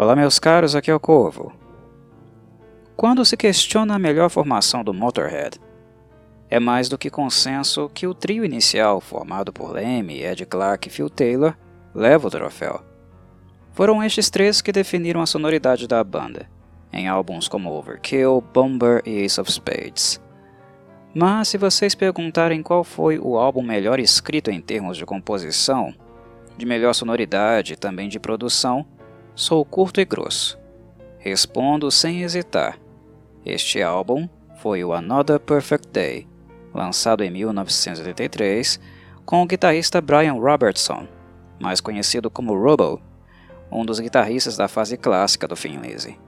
Olá, meus caros, aqui é o Corvo. Quando se questiona a melhor formação do Motorhead, é mais do que consenso que o trio inicial, formado por Lemmy, Ed Clark e Phil Taylor, leva o troféu. Foram estes três que definiram a sonoridade da banda, em álbuns como Overkill, Bomber e Ace of Spades. Mas se vocês perguntarem qual foi o álbum melhor escrito em termos de composição, de melhor sonoridade e também de produção, sou curto e grosso. Respondo sem hesitar. Este álbum foi o Another Perfect Day, lançado em 1983, com o guitarrista Brian Robertson, mais conhecido como Robo, um dos guitarristas da fase clássica do Lizzy.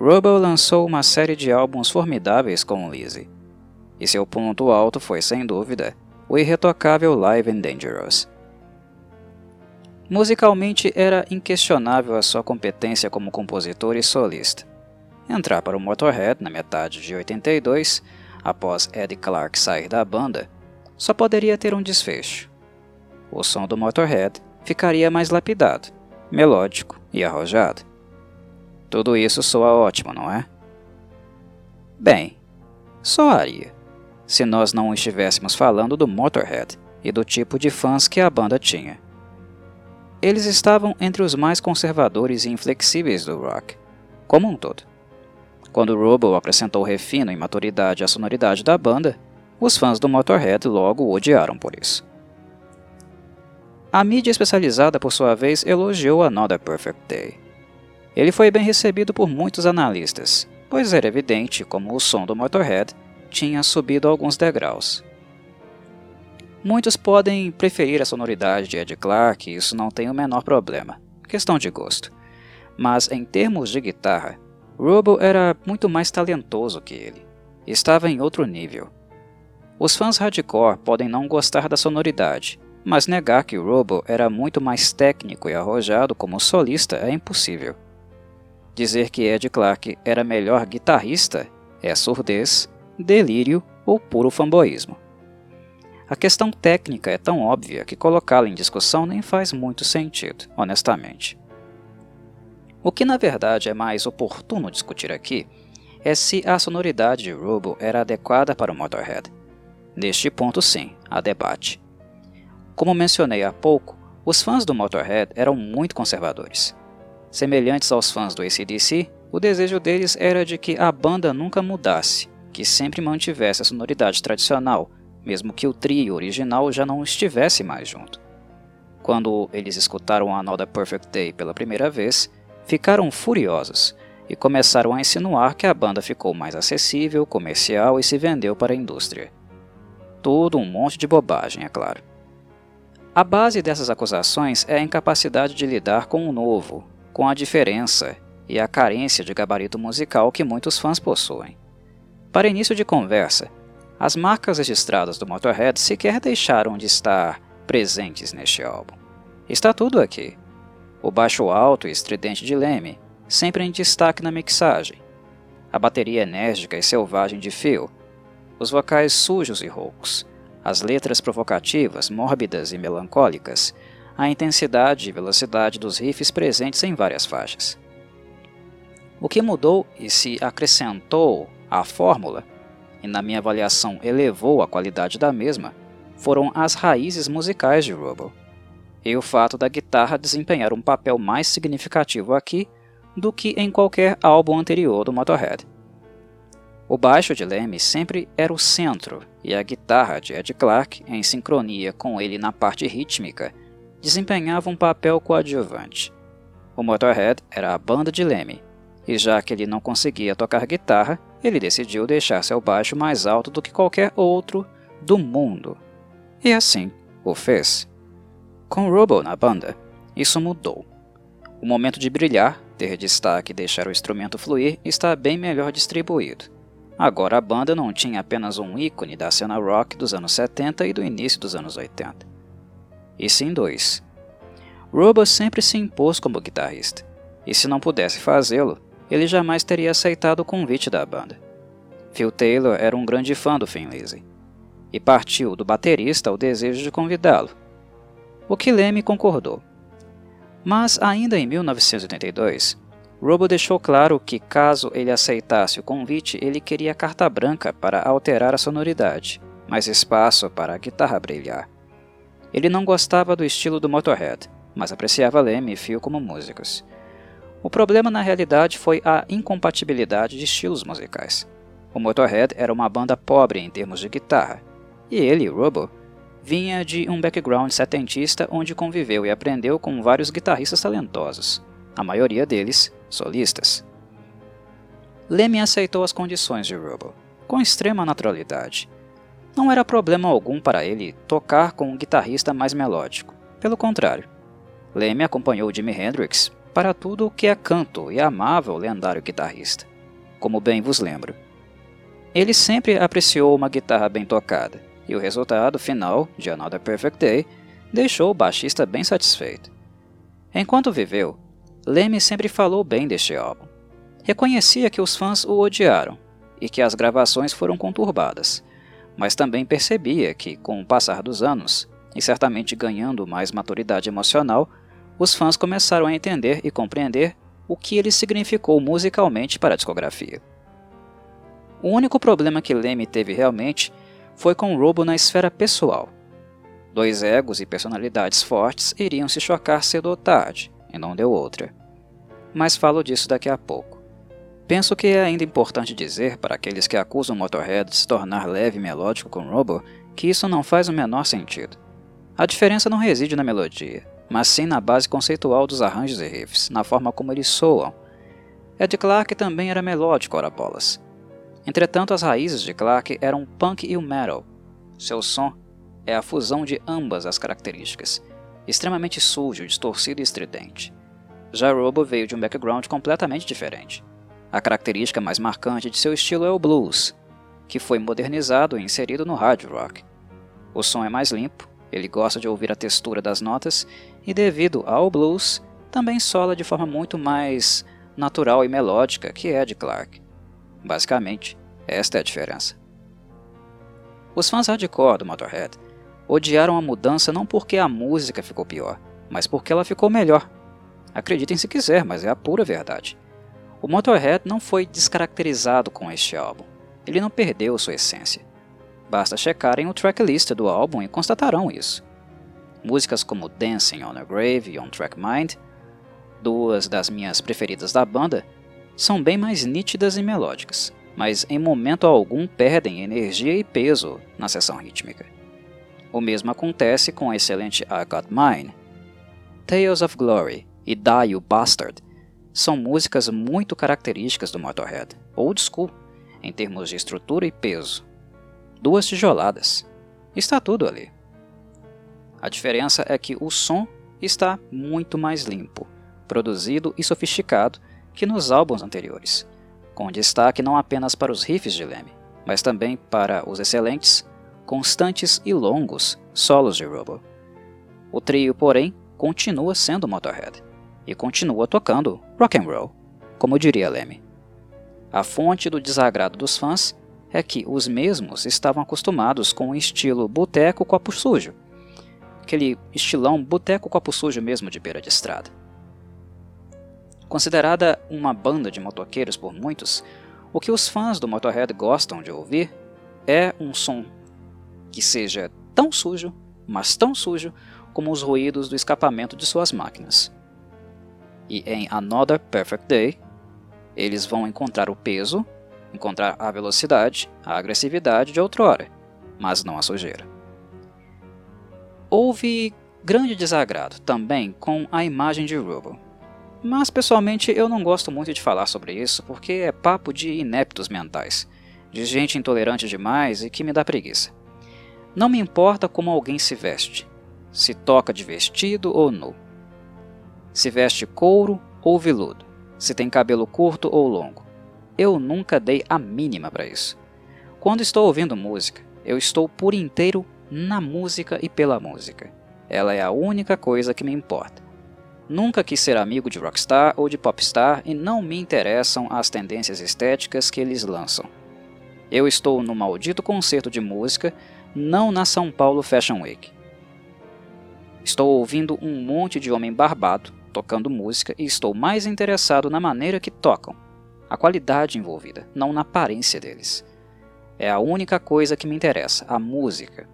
Robo lançou uma série de álbuns formidáveis com Lizzy, e seu ponto alto foi, sem dúvida, o irretocável Live and Dangerous. Musicalmente era inquestionável a sua competência como compositor e solista. Entrar para o Motorhead na metade de 82, após Eddie Clark sair da banda, só poderia ter um desfecho. O som do Motorhead ficaria mais lapidado, melódico e arrojado. Tudo isso soa ótimo, não é? Bem, soaria, se nós não estivéssemos falando do Motorhead e do tipo de fãs que a banda tinha. Eles estavam entre os mais conservadores e inflexíveis do rock, como um todo. Quando Robo acrescentou refino e maturidade à sonoridade da banda, os fãs do Motorhead logo o odiaram por isso. A mídia especializada, por sua vez, elogiou Another Perfect Day ele foi bem recebido por muitos analistas, pois era evidente como o som do Motorhead tinha subido alguns degraus. Muitos podem preferir a sonoridade de Ed Clark, isso não tem o menor problema, questão de gosto. Mas em termos de guitarra, Robo era muito mais talentoso que ele. Estava em outro nível. Os fãs hardcore podem não gostar da sonoridade, mas negar que Robo era muito mais técnico e arrojado como solista é impossível. Dizer que Ed Clark era melhor guitarrista é surdez, delírio ou puro fanboísmo. A questão técnica é tão óbvia que colocá-la em discussão nem faz muito sentido, honestamente. O que na verdade é mais oportuno discutir aqui é se a sonoridade de Robo era adequada para o Motorhead. Neste ponto, sim, há debate. Como mencionei há pouco, os fãs do Motorhead eram muito conservadores. Semelhantes aos fãs do ACDC, o desejo deles era de que a banda nunca mudasse, que sempre mantivesse a sonoridade tradicional, mesmo que o trio original já não estivesse mais junto. Quando eles escutaram Another Perfect Day pela primeira vez, ficaram furiosos e começaram a insinuar que a banda ficou mais acessível, comercial e se vendeu para a indústria. Tudo um monte de bobagem, é claro. A base dessas acusações é a incapacidade de lidar com o novo, com a diferença e a carência de gabarito musical que muitos fãs possuem. Para início de conversa, as marcas registradas do Motorhead sequer deixaram de estar presentes neste álbum. Está tudo aqui. O baixo alto e estridente de Leme, sempre em destaque na mixagem. A bateria enérgica e selvagem de Phil. Os vocais sujos e roucos. As letras provocativas, mórbidas e melancólicas a intensidade e velocidade dos riffs presentes em várias faixas. O que mudou e se acrescentou à fórmula, e na minha avaliação elevou a qualidade da mesma, foram as raízes musicais de Robo, e o fato da guitarra desempenhar um papel mais significativo aqui do que em qualquer álbum anterior do Motorhead. O baixo de Lemmy sempre era o centro e a guitarra de Ed Clark, em sincronia com ele na parte rítmica, desempenhava um papel coadjuvante. O Motorhead era a banda de Lemmy, e já que ele não conseguia tocar guitarra, ele decidiu deixar seu baixo mais alto do que qualquer outro do mundo. E assim o fez. Com Robo na banda, isso mudou. O momento de brilhar, ter destaque e deixar o instrumento fluir está bem melhor distribuído. Agora a banda não tinha apenas um ícone da cena rock dos anos 70 e do início dos anos 80 e sim dois. Robo sempre se impôs como guitarrista, e se não pudesse fazê-lo, ele jamais teria aceitado o convite da banda. Phil Taylor era um grande fã do Lizzy, e partiu do baterista o desejo de convidá-lo, o que Leme concordou. Mas ainda em 1982, Robo deixou claro que, caso ele aceitasse o convite, ele queria carta branca para alterar a sonoridade, mais espaço para a guitarra brilhar. Ele não gostava do estilo do Motorhead, mas apreciava Lemmy e Phil como músicos. O problema na realidade foi a incompatibilidade de estilos musicais. O Motorhead era uma banda pobre em termos de guitarra, e ele, Robo, vinha de um background setentista onde conviveu e aprendeu com vários guitarristas talentosos, a maioria deles solistas. Lemmy aceitou as condições de Robo, com extrema naturalidade. Não era problema algum para ele tocar com um guitarrista mais melódico. Pelo contrário, Lemmy acompanhou Jimi Hendrix para tudo o que é canto e amava o lendário guitarrista, como bem vos lembro. Ele sempre apreciou uma guitarra bem tocada, e o resultado final de Another Perfect Day deixou o baixista bem satisfeito. Enquanto viveu, Lemmy sempre falou bem deste álbum. Reconhecia que os fãs o odiaram e que as gravações foram conturbadas, mas também percebia que, com o passar dos anos, e certamente ganhando mais maturidade emocional, os fãs começaram a entender e compreender o que ele significou musicalmente para a discografia. O único problema que Lemmy teve realmente foi com Robo na esfera pessoal. Dois egos e personalidades fortes iriam se chocar cedo ou tarde, e não deu outra. Mas falo disso daqui a pouco. Penso que é ainda importante dizer para aqueles que acusam Motorhead de se tornar leve e melódico com Robo que isso não faz o menor sentido. A diferença não reside na melodia, mas sim na base conceitual dos arranjos e riffs, na forma como eles soam. Ed Clark também era melódico, ora bolas. Entretanto, as raízes de Clark eram o punk e o metal. Seu som é a fusão de ambas as características, extremamente sujo, distorcido e estridente. Já Robo veio de um background completamente diferente. A característica mais marcante de seu estilo é o blues, que foi modernizado e inserido no hard rock. O som é mais limpo, ele gosta de ouvir a textura das notas e, devido ao blues, também sola de forma muito mais natural e melódica que é de Clark. Basicamente, esta é a diferença. Os fãs hardcore do Motorhead odiaram a mudança não porque a música ficou pior, mas porque ela ficou melhor. Acreditem se quiser, mas é a pura verdade. O Motorhead não foi descaracterizado com este álbum. Ele não perdeu sua essência. Basta checarem o tracklist do álbum e constatarão isso. Músicas como Dancing on a Grave e On Track Mind, duas das minhas preferidas da banda, são bem mais nítidas e melódicas, mas em momento algum perdem energia e peso na seção rítmica. O mesmo acontece com a excelente I Got Mine. Tales of Glory e Die You Bastard são músicas muito características do Motorhead, old school, em termos de estrutura e peso. Duas tijoladas. Está tudo ali. A diferença é que o som está muito mais limpo, produzido e sofisticado que nos álbuns anteriores, com destaque não apenas para os riffs de Lemmy, mas também para os excelentes constantes e longos solos de Robo. O trio, porém, continua sendo Motorhead e continua tocando rock and roll, como diria Lemmy. A fonte do desagrado dos fãs é que os mesmos estavam acostumados com o estilo boteco copo sujo, aquele estilão boteco copo sujo mesmo de beira de estrada. Considerada uma banda de motoqueiros por muitos, o que os fãs do Motorhead gostam de ouvir é um som que seja tão sujo, mas tão sujo, como os ruídos do escapamento de suas máquinas. E em Another Perfect Day, eles vão encontrar o peso, encontrar a velocidade, a agressividade de outrora, mas não a sujeira. Houve grande desagrado também com a imagem de Rubo. Mas pessoalmente eu não gosto muito de falar sobre isso porque é papo de ineptos mentais, de gente intolerante demais e que me dá preguiça. Não me importa como alguém se veste, se toca de vestido ou nu, se veste couro ou veludo, se tem cabelo curto ou longo. Eu nunca dei a mínima para isso. Quando estou ouvindo música, eu estou por inteiro na música e pela música. Ela é a única coisa que me importa. Nunca quis ser amigo de rockstar ou de popstar e não me interessam as tendências estéticas que eles lançam. Eu estou no maldito concerto de música não na São Paulo Fashion Week. Estou ouvindo um monte de homem barbado, tocando música e estou mais interessado na maneira que tocam, a qualidade envolvida, não na aparência deles. É a única coisa que me interessa, a música.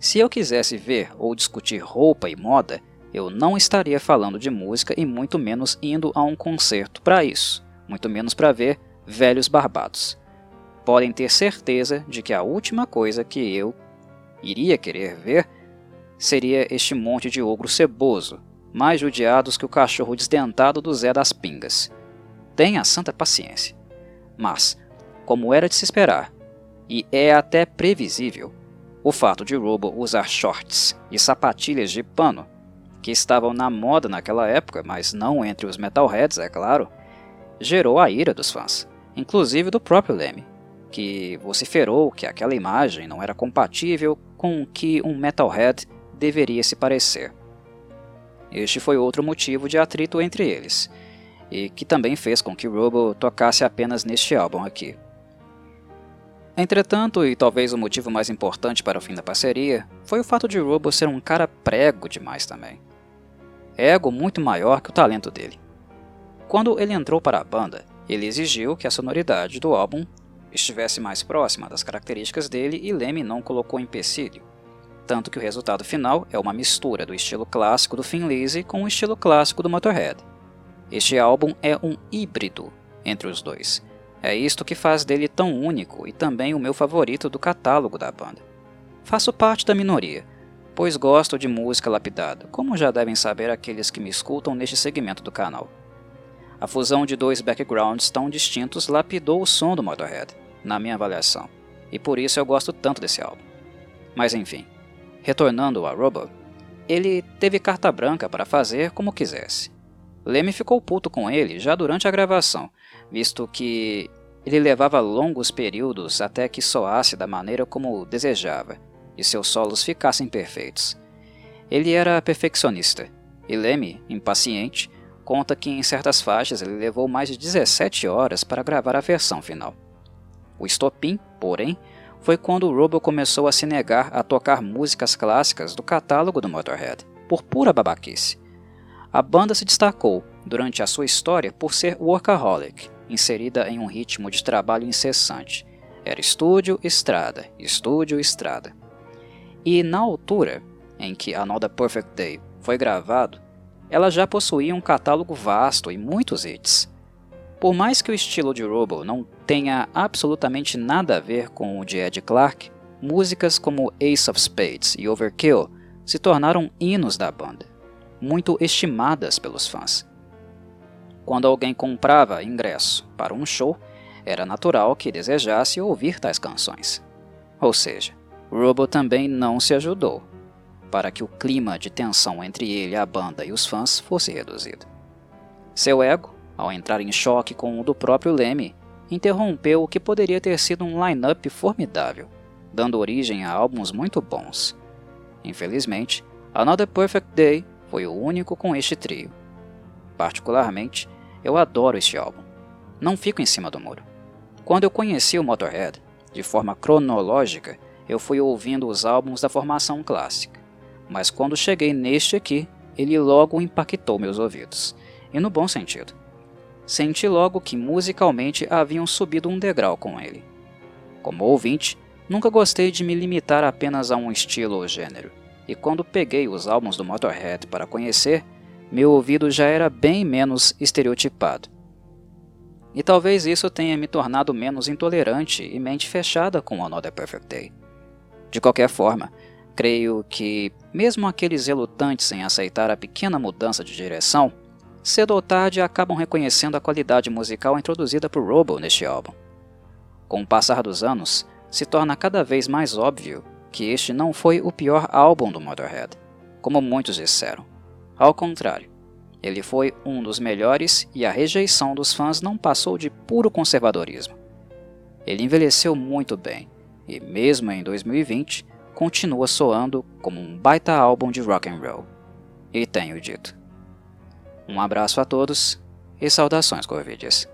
Se eu quisesse ver ou discutir roupa e moda, eu não estaria falando de música e muito menos indo a um concerto para isso, muito menos para ver velhos barbados. Podem ter certeza de que a última coisa que eu iria querer ver seria este monte de ogro ceboso, mais judiados que o cachorro desdentado do Zé das Pingas. Tenha santa paciência. Mas, como era de se esperar, e é até previsível, o fato de Robo usar shorts e sapatilhas de pano, que estavam na moda naquela época, mas não entre os metalheads, é claro, gerou a ira dos fãs, inclusive do próprio Leme, que vociferou que aquela imagem não era compatível com o que um metalhead deveria se parecer. Este foi outro motivo de atrito entre eles, e que também fez com que Robo tocasse apenas neste álbum aqui. Entretanto, e talvez o motivo mais importante para o fim da parceria, foi o fato de Robo ser um cara prego demais também. Ego muito maior que o talento dele. Quando ele entrou para a banda, ele exigiu que a sonoridade do álbum estivesse mais próxima das características dele e Leme não colocou empecilho tanto que o resultado final é uma mistura do estilo clássico do Finlise com o estilo clássico do Motorhead. Este álbum é um híbrido entre os dois. É isto que faz dele tão único e também o meu favorito do catálogo da banda. Faço parte da minoria, pois gosto de música lapidada, como já devem saber aqueles que me escutam neste segmento do canal. A fusão de dois backgrounds tão distintos lapidou o som do Motorhead, na minha avaliação, e por isso eu gosto tanto desse álbum. Mas enfim, Retornando a Robo, ele teve carta branca para fazer como quisesse. Leme ficou puto com ele já durante a gravação, visto que ele levava longos períodos até que soasse da maneira como desejava e seus solos ficassem perfeitos. Ele era perfeccionista, e Leme, impaciente, conta que em certas faixas ele levou mais de 17 horas para gravar a versão final. O estopim, porém, foi quando o Robo começou a se negar a tocar músicas clássicas do catálogo do Motorhead, por pura babaquice. A banda se destacou, durante a sua história, por ser workaholic, inserida em um ritmo de trabalho incessante. Era estúdio, estrada, estúdio, estrada. E na altura em que Another Perfect Day foi gravado, ela já possuía um catálogo vasto e muitos hits. Por mais que o estilo de Robo não tenha absolutamente nada a ver com o de Ed Clark, músicas como Ace of Spades e Overkill se tornaram hinos da banda, muito estimadas pelos fãs. Quando alguém comprava ingresso para um show, era natural que desejasse ouvir tais canções. Ou seja, Robo também não se ajudou para que o clima de tensão entre ele, a banda e os fãs fosse reduzido. Seu ego ao entrar em choque com o do próprio Leme, interrompeu o que poderia ter sido um line-up formidável, dando origem a álbuns muito bons. Infelizmente, Another Perfect Day foi o único com este trio. Particularmente, eu adoro este álbum. Não fico em cima do muro. Quando eu conheci o Motorhead, de forma cronológica, eu fui ouvindo os álbuns da formação clássica. Mas quando cheguei neste aqui, ele logo impactou meus ouvidos, e no bom sentido senti logo que musicalmente haviam subido um degrau com ele. Como ouvinte, nunca gostei de me limitar apenas a um estilo ou gênero, e quando peguei os álbuns do Motorhead para conhecer, meu ouvido já era bem menos estereotipado. E talvez isso tenha me tornado menos intolerante e mente fechada com Another Perfect Day. De qualquer forma, creio que, mesmo aqueles relutantes em aceitar a pequena mudança de direção, cedo ou tarde acabam reconhecendo a qualidade musical introduzida por Robo neste álbum. Com o passar dos anos, se torna cada vez mais óbvio que este não foi o pior álbum do Motorhead, como muitos disseram. Ao contrário, ele foi um dos melhores e a rejeição dos fãs não passou de puro conservadorismo. Ele envelheceu muito bem e, mesmo em 2020, continua soando como um baita álbum de rock and roll. E tenho dito. Um abraço a todos e saudações Corvides.